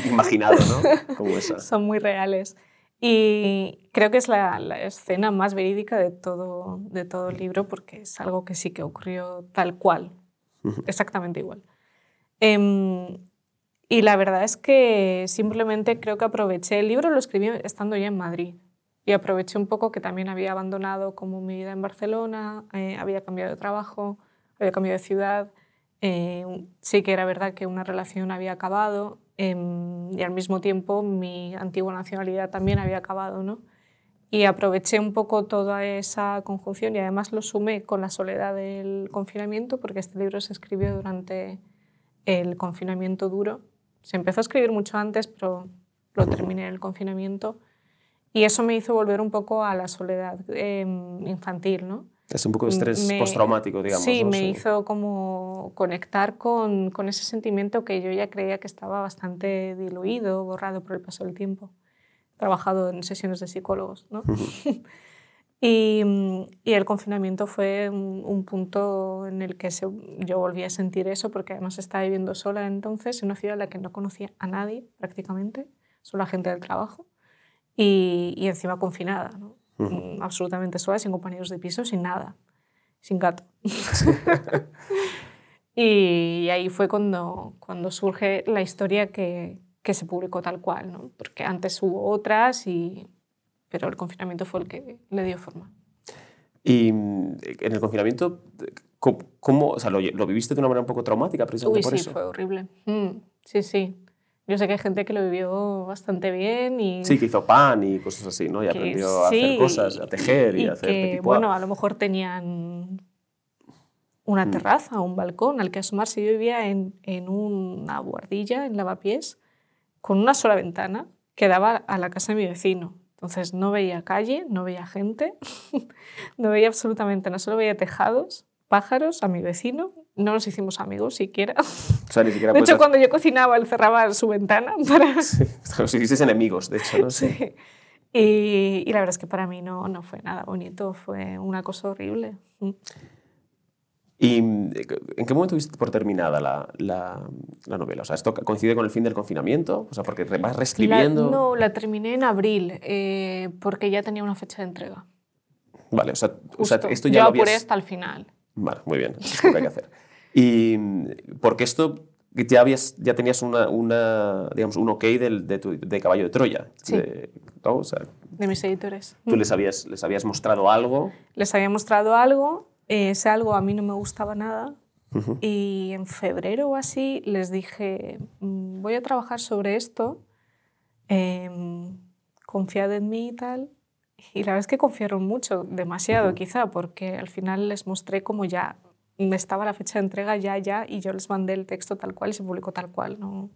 imaginado, ¿no? Como esa. Son muy reales. Y creo que es la, escena más verídica de todo, de todo el libro porque es algo que sí que ocurrió tal cual, exactamente igual. Em, y la verdad es que simplemente creo que aproveché, el libro lo escribí estando ya en Madrid y aproveché un poco que también había abandonado como mi vida en Barcelona, eh, había cambiado de trabajo, había cambiado de ciudad, eh, sí que era verdad que una relación había acabado Em, y al mismo tiempo mi antigua nacionalidad también había acabado. ¿no? Y aproveché un poco toda esa conjunción y además lo sumé con la soledad del confinamiento, porque este libro se escribió durante el confinamiento duro. Se empezó a escribir mucho antes, pero lo terminé en el confinamiento. Y eso me hizo volver un poco a la soledad em, infantil, ¿no? Es un poco de estrés postraumático, digamos. Sí, me hizo como conectar con, con, ese sentimiento que yo ya creía que estaba bastante diluido, borrado por el paso del tiempo. He trabajado en sesiones de psicólogos, ¿no? [laughs] y, y, el confinamiento fue un, punto en el que yo volví a sentir eso, porque además estaba viviendo sola entonces en una ciudad en la que no conocía a nadie prácticamente, solo a gente del trabajo, y, y encima confinada, ¿no? Mm, absolutamente sola, sin compañeros de piso, sin nada, sin gato. [laughs] y, ahí fue cuando, cuando surge la historia que, que se publicó tal cual, ¿no? porque antes hubo otras, y, pero el confinamiento fue el que le dio forma. Y mm, en el confinamiento, ¿cómo, o sea, lo, lo, viviste de una manera un poco traumática precisamente Uy, por sí, eso? fue horrible. Mm, sí, sí. Yo sé que hay gente que lo vivió bastante bien y... Sí, que hizo pan y cosas así, ¿no? Y aprendió a hacer cosas, a tejer y, y a hacer que, Bueno, a lo mejor tenían una mm. terraza o un balcón al que asomarse. Yo vivía en, en una guardilla, en lavapiés, con una sola ventana que daba a la casa de mi vecino. Entonces no veía calle, no veía gente, [laughs] no veía absolutamente nada, solo veía tejados, pájaros, a mi vecino no nos hicimos amigos siquiera. O sea, ni siquiera [laughs] de hecho, cuando yo cocinaba, él cerraba su ventana [laughs] para... [laughs] Sí, os hicisteis enemigos, de hecho, ¿no? Sí. Y, y, la verdad es que para mí no, no fue nada bonito, fue una cosa horrible. Mm. ¿Y en qué momento viste por terminada la, la, la, novela? O sea, ¿esto coincide con el fin del confinamiento? O sea, porque vas reescribiendo... La, no, la terminé en abril, eh, porque ya tenía una fecha de entrega. Vale, o sea, o sea esto ya yo lo habías... apuré hasta el final. Vale, muy bien, eso es lo que hay que hacer. Y porque esto ya, habías, ya tenías una, una, digamos, un ok del, de, tu, de Caballo de Troya. Sí. De, ¿no? o sea, de mis editores. ¿Tú les habías, les habías mostrado algo? Les había mostrado algo. Ese algo a mí no me gustaba nada. Uh -huh. Y en febrero o así les dije, mm, voy a trabajar sobre esto, eh, confiad en mí y tal. Y la verdad es que confiaron mucho, demasiado uh -huh. quizá, porque al final les mostré como ya estaba la fecha de entrega ya, ya, y yo les mandé el texto tal cual y se publicó tal cual. ¿no?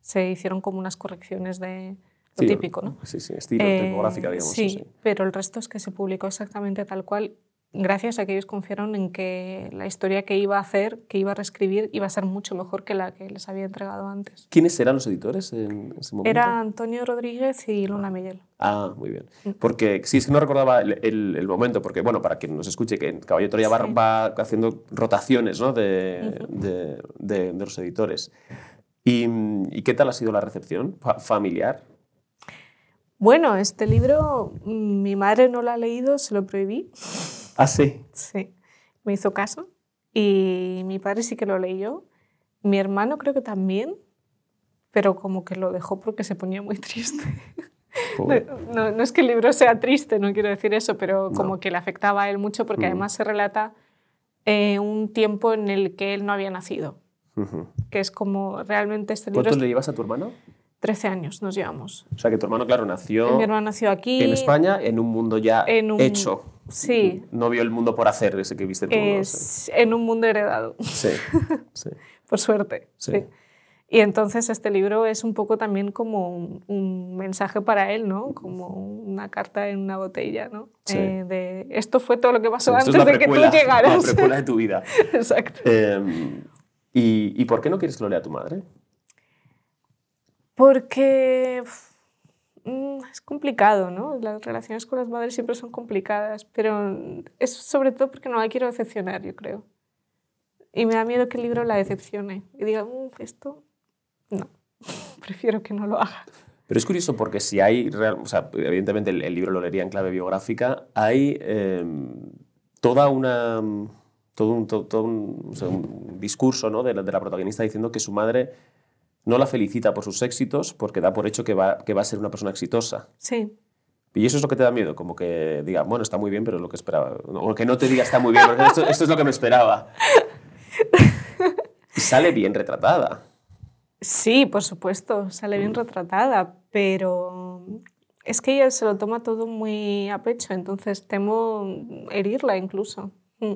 Se hicieron como unas correcciones de lo sí, típico, ¿no? Sí, sí, estilo, eh, tipográfica, digamos. Sí, sí, pero el resto es que se publicó exactamente tal cual, gracias a que ellos confiaron en que la historia que iba a hacer, que iba a reescribir, iba a ser mucho mejor que la que les había entregado antes. ¿Quiénes eran los editores en ese momento? Era Antonio Rodríguez y Luna Miguel. Ah, muy bien. Porque sí, es que no recordaba el, el, el momento, porque, bueno, para quien nos escuche, que Caballo Troya sí. va, va, haciendo rotaciones ¿no? de, uh -huh. de, de, de, los editores. ¿Y, ¿Y, qué tal ha sido la recepción familiar? Bueno, este libro mi madre no lo ha leído, se lo prohibí. ¿Ah, sí? Sí, me hizo caso. Y mi padre sí que lo leyó. Mi hermano creo que también. pero como que lo dejó porque se ponía muy [laughs] triste. No, no es que el libro sea triste, no quiero decir eso, pero como No. que le afectaba a él mucho porque Mm. además se relata eh, un tiempo en el que él no había nacido, que es como realmente este libro... ¿Cuántos es le llevas a tu hermano? 13 años nos llevamos. O sea, que tu hermano, claro, nació Mi hermano nació aquí. en España en un mundo ya en un- hecho. Sí, No vio el mundo por hacer ese que viste tú. ¿no? es en un mundo heredado, Sí, [laughs] sí. por suerte. Sí. sí. Y entonces este libro es un poco también como un, un mensaje para él, ¿no? Como una carta en una botella, ¿no? Sí. Eh, de esto fue todo lo que pasó antes de que tú llegaras. La precuela de tu vida. [laughs] Exacto. Eh, ¿y, ¿Y por qué no quieres que lo lea tu madre? Porque es complicado, ¿no? Las relaciones con las madres siempre son complicadas, pero es sobre todo porque no la quiero decepcionar, yo creo. Y me da miedo que el libro la decepcione y diga, "Mm, esto no, [laughs] prefiero que no lo haga. Pero es curioso porque si hay, o sea, evidentemente el, el libro lo leería en clave biográfica, hay eh, toda una, todo un, to- todo un- o sea, un discurso ¿no? de, la, de la protagonista diciendo que su madre no la felicita por sus éxitos porque da por hecho que va, que va a ser una persona exitosa. Sí, Y eso es lo que te da miedo, como que diga, bueno, está muy bien, pero es lo que esperaba. O que no te diga está muy bien, esto, esto es lo que me esperaba. [laughs] Y sale bien retratada. sí, por supuesto, sale bien retratada, pero es que ella se lo toma todo muy a pecho, entonces temo herirla incluso. Mm.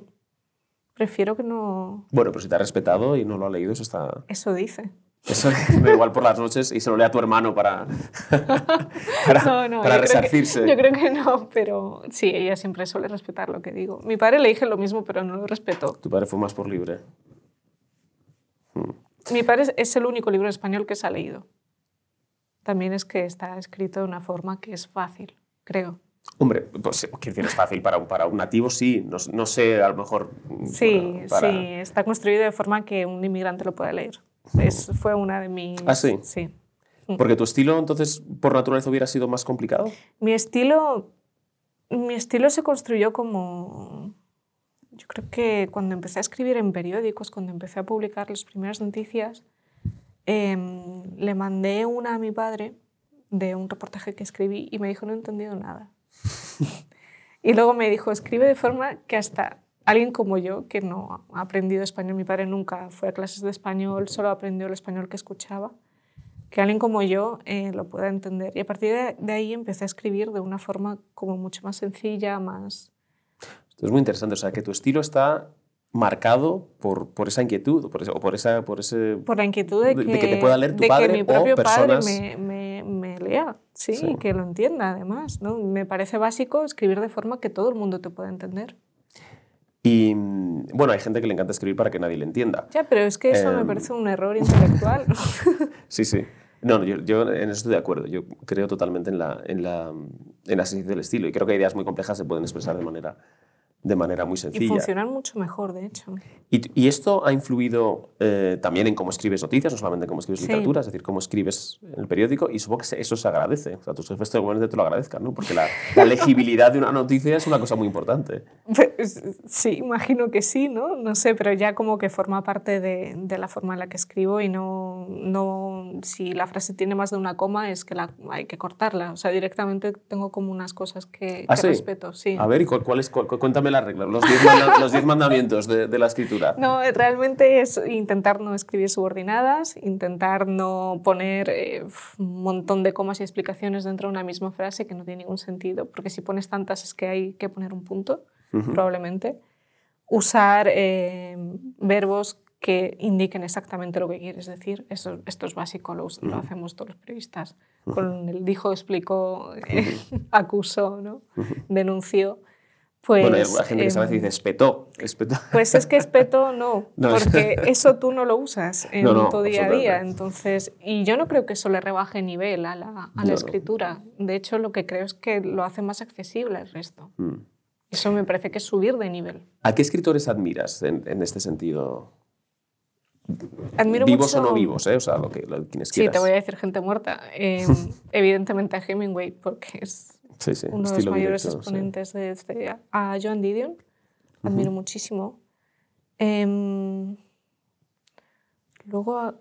Prefiero que no... Bueno, pero si te ha respetado y no lo ha leído, eso está... Eso dice. Eso da igual por las noches y se lo lee a tu hermano para, [laughs] para, No, no, para yo creo que- resarcirse. yo creo que no, pero sí, ella siempre suele respetar lo que digo. Mi padre le dije lo mismo, pero no lo respetó. Tu padre fue más por libre. Mi padre es- el único libro en español que se ha leído. También es que está escrito de una forma que es fácil, creo. Hombre, pues quiero decir, es fácil para un, para un nativo, sí. No, no sé, a lo mejor. Sí, para- sí, está construido de forma que un inmigrante lo pueda leer. Es, fue una de mis... ¿Ah, sí? Sí. Porque tu estilo, entonces, por naturaleza hubiera sido más complicado. Mi estilo, mi estilo se construyó como... Yo creo que cuando empecé a escribir en periódicos, cuando empecé a publicar las primeras noticias, em, le mandé una a mi padre de un reportaje que escribí y me dijo no he entendido nada. [laughs] y luego me dijo escribe de forma que hasta alguien como yo, que no ha aprendido español, mi padre nunca fue a clases de español, solo aprendió el español que escuchaba, que alguien como yo eh, lo pueda entender. Y a partir de, de ahí empecé a escribir de una forma como mucho más sencilla, más... Esto es muy interesante. O sea, que tu estilo está marcado por, por esa inquietud por ese- o por, esa, por ese. Por la inquietud de que, de que te pueda leer tu de padre que mi o propio personas- padre me, me, me lea, sí, Sí. que lo entienda además. ¿no? Me parece básico escribir de forma que todo el mundo te pueda entender. Y mm, bueno, hay gente que le encanta escribir para que nadie le entienda. Ya, pero es que eso me Em. parece un error intelectual. [laughs] Sí, sí. No, yo, yo en eso estoy de acuerdo. Yo creo totalmente en la, en la, en la del estilo y creo que ideas muy complejas se pueden expresar de manera, de manera muy y sencilla. funcionan mucho mejor, de hecho. ¿Y, y esto ha influido eh, también en cómo escribes noticias, no solamente en cómo escribes Sí. literatura, es decir, cómo escribes el periódico? Y supongo que eso se agradece. O sea, tus jefes seguramente te lo agradezcan, ¿no? Porque la, la legibilidad de una noticia es una cosa muy importante. Pues, sí, imagino que sí, ¿no? No sé, pero ya como que forma parte de, de la forma en la que escribo y no, no, si la frase tiene más de una coma es que la, hay que cortarla. O sea, directamente tengo como unas cosas que, ¿Ah, que sí? respeto, sí. A ver, ¿y cuál, cuál es, cuál- cuéntame la regla, los diez, manda- los diez mandamientos de, de la escritura. No, realmente es intentar no escribir subordinadas, intentar no poner eh, un montón de comas y explicaciones dentro de una misma frase que no tiene ningún sentido, porque si pones tantas es que hay que poner un punto, Ujú. probablemente. Usar eh, verbos que indiquen exactamente lo que quieres decir. Eso, esto es básico, lo, us- lo hacemos todos los periodistas. Con el dijo, explicó, eh, [laughs] acusó, ¿no? denunció. Pues, bueno, hay gente que sabe em, y dice espetó. espetó. [laughs] pues es que espeto no, [laughs] No. porque [laughs] eso tú no lo usas en No, no, tu día a día. Entonces, y yo no creo que eso le rebaje nivel a la, a la escritura. De hecho, lo que creo es que lo hace más accesible al resto. Mm. Eso me parece que es subir de nivel. ¿A qué escritores admiras en, en este sentido? Admiro vivos mucho... o no vivos, ¿eh? O sea, lo que, lo, quienes Sí, quieras. te voy a decir gente muerta. Eh, evidentemente a Hemingway, porque es Sí, sí, uno de los mayores directo, exponentes de este. A Joan Didion, admiro muchísimo. Em, luego,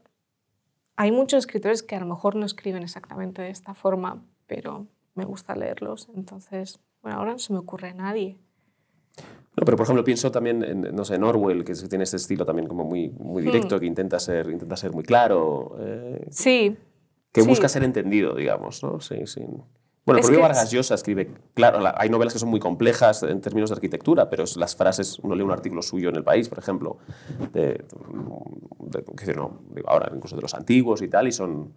hay muchos escritores que a lo mejor no escriben exactamente de esta forma, pero me gusta leerlos. Entonces, bueno, ahora no se me ocurre a nadie. No, pero por ejemplo pienso también en, no sé, en Orwell, que tiene este estilo también como muy, muy Hmm. directo, que intenta ser, intenta ser muy claro, eh, Sí. que sí. busca ser entendido, digamos, ¿no? Sí, sí. Bueno, el propio Vargas Llosa escribe, claro, la- hay novelas que son muy complejas en términos de arquitectura, pero es- las frases, uno lee un artículo suyo en El País, por ejemplo, de, de- sé, no, digo, ahora incluso de los antiguos y tal, y son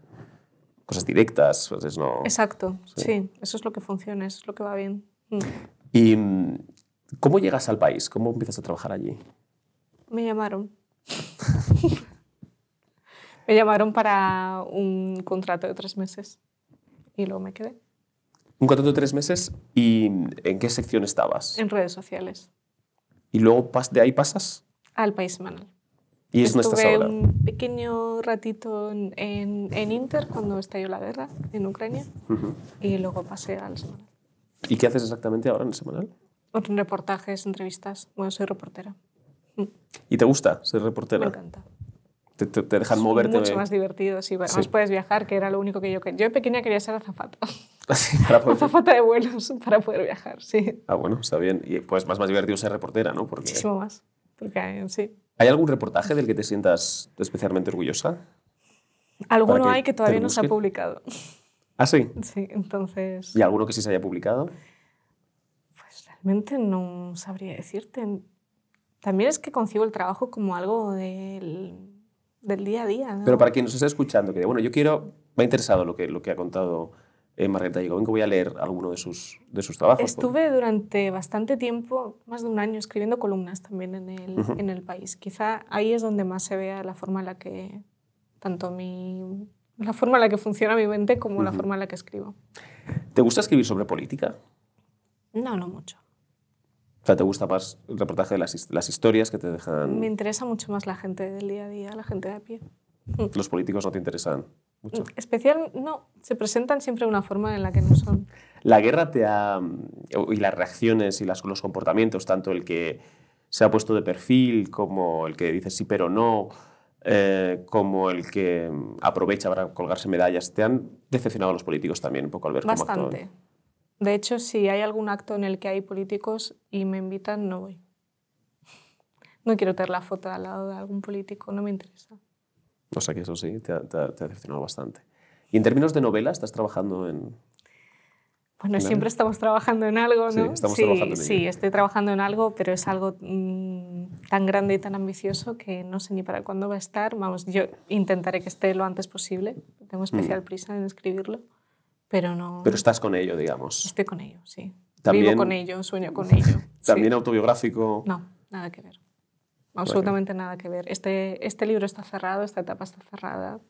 cosas directas, pues es no... Exacto, Sí. sí. eso es lo que funciona, eso es lo que va bien. Mm. ¿Y cómo llegas al país? ¿Cómo empiezas a trabajar allí? Me llamaron. [laughs] me llamaron para un contrato de tres meses y luego me quedé Un contrato de tres meses y ¿en qué sección estabas? en redes sociales, Y luego de ahí pasas al país semanal. y es donde estás Estuve ahora. un pequeño ratito en, en- en Inter cuando estalló la guerra en Ucrania Ujú. y luego pasé al semanal. ¿Y qué haces exactamente ahora en el semanal? Reportajes, entrevistas. Bueno, soy reportera. ¿Y te gusta ser Me reportera? encanta. ¿Te, te- te dejan Es moverte? Mucho más divertido, sí. Además Sí. puedes viajar, que era lo único que yo quería. Yo de pequeña quería ser azafata. [laughs] Así, para poder- azafata de vuelos [laughs] para poder viajar, sí. Ah, bueno, está bien. Y pues más, más divertido ser reportera, ¿no? Porque Muchísimo más. Porque eh, sí. ¿Hay algún reportaje del que te sientas especialmente orgullosa? Alguno que hay que todavía no se ha publicado. Ah, sí. Sí, entonces. ¿Y alguno que sí se haya publicado? Pues realmente no sabría decirte. También es que concibo el trabajo como algo del, del día a día. ¿no? Pero para quien nos esté escuchando, que bueno, yo quiero, me ha interesado lo que, lo que ha contado eh, Margarita Vengo voy a leer alguno de sus, de sus trabajos. Estuve durante bastante tiempo, más de un año, escribiendo columnas también en el, en el país. Quizá ahí es donde más se vea la forma en la que, tanto mi, la forma en la que funciona mi mente como la forma en la que escribo. ¿Te gusta escribir sobre política? No, no mucho. Sea, ¿te gusta más el reportaje de las, his- las historias que te dejan? Me interesa mucho más la gente del día a día, la gente de a pie. [laughs] Los políticos no te interesan mucho. Especial, no, se presentan siempre de una forma en la que no son. La guerra te ha... y las reacciones y las, los comportamientos, tanto el que se ha puesto de perfil como el que dice sí pero no, eh, como el que aprovecha para colgarse medallas, ¿te han decepcionado los políticos también un poco al ver cómo actúan? De hecho, si hay algún acto en el que hay políticos y me invitan, no voy. No quiero tener la foto al lado de algún político, no me interesa. O sea que eso sí, te ha, te ha- te ha decepcionado bastante. Y en términos de novela, ¿estás trabajando en...? Bueno, siempre estamos trabajando en algo, Sí, ¿no? estamos sí, trabajando en sí, ello. estoy trabajando en algo, pero es algo mm, tan grande y tan ambicioso que no sé ni para cuándo va a estar. Vamos, yo intentaré que esté lo antes posible. Tengo especial prisa en escribirlo, pero no. Pero estás con ello, digamos. Estoy con ello, sí. También- Vivo con ello, sueño con ello. [laughs] sí. También autobiográfico. No, nada que ver. Absolutamente nada que ver. Este, este libro está cerrado, esta etapa está cerrada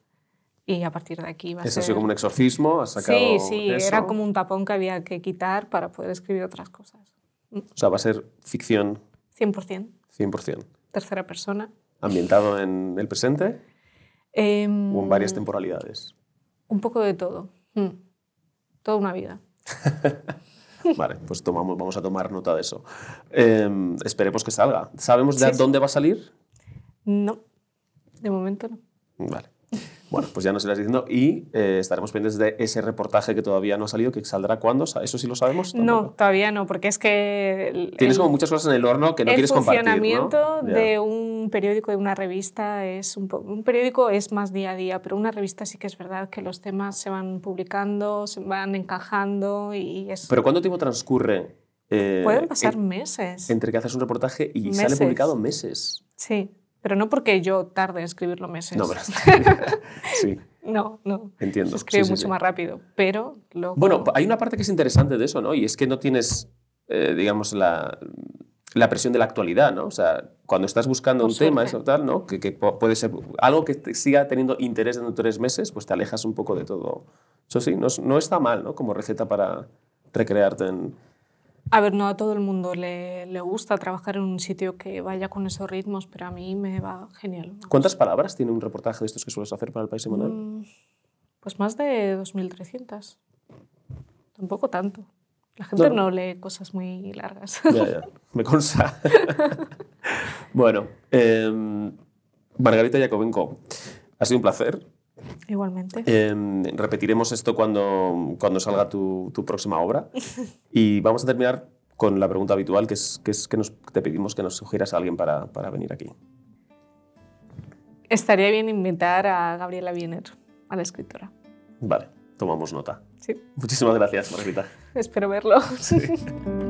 y a partir de aquí va a Eso ser... ha sido como un exorcismo, has sacado Sí, sí, eso. era como un tapón que había que quitar para poder escribir otras cosas. O sea, va a ser ficción 100%, 100%. tercera persona. ¿Ambientado en el presente Em, o en varias temporalidades? Un poco de todo. Mm. Toda una vida. [laughs] Vale, pues tomamos, vamos a tomar nota de eso. Eh, esperemos que salga. ¿Sabemos de Sí, sí. dónde va a salir? No, de momento no. Vale. Bueno, pues ya nos irás diciendo y eh, estaremos pendientes de ese reportaje que todavía no ha salido, que saldrá cuándo. ¿Eso sí lo sabemos? No, todavía no, porque es que... el- Tienes el- como muchas cosas en el horno que no el quieres compartir. ¿no? funcionamiento de un periódico, de una revista, es un, un periódico es más día a día, pero una revista sí que es verdad que los temas se van publicando, se van encajando y es, Pero ¿cuánto tiempo transcurre eh, pueden pasar en- meses. entre que haces un reportaje y sale Meses. publicado meses? Sí, pero no porque yo tarde en escribirlo meses. No, pero... [laughs] [laughs] sí, no, no. entiendo. Se escribe Sí, mucho sí. más rápido, pero luego... Bueno, hay una parte que es interesante de eso, ¿no? Y es que no tienes, eh, digamos, la, la presión de la actualidad, ¿no? O sea, cuando estás buscando Por un tema, eso tal, ¿no? Que, que puede ser algo que te siga teniendo interés dentro de tres meses, pues te alejas un poco de todo. Eso sí, no, no está mal, ¿no? Como receta para recrearte en... A ver, no a todo el mundo le, le gusta trabajar en un sitio que vaya con esos ritmos, pero a mí me va genial. ¿Cuántas palabras tiene un reportaje de estos que sueles hacer para el País Semanal? Mm, Pues más de 2.300. Tampoco tanto. La gente No, lee cosas muy largas. Ya, ya, me consta. [laughs] bueno, eh, Margarita Yakovenko, ha sido un placer. Igualmente. Em, repetiremos esto cuando, cuando salga tu, tu próxima obra. [laughs] Y vamos a terminar con la pregunta habitual, que es que, es que nos, te pedimos que nos sugieras a alguien para, para venir aquí. Estaría bien invitar a Gabriela Wiener, a la escritora. Vale, tomamos nota. Sí, Muchísimas gracias, Margarita. [laughs] espero verlo. Sí. [laughs]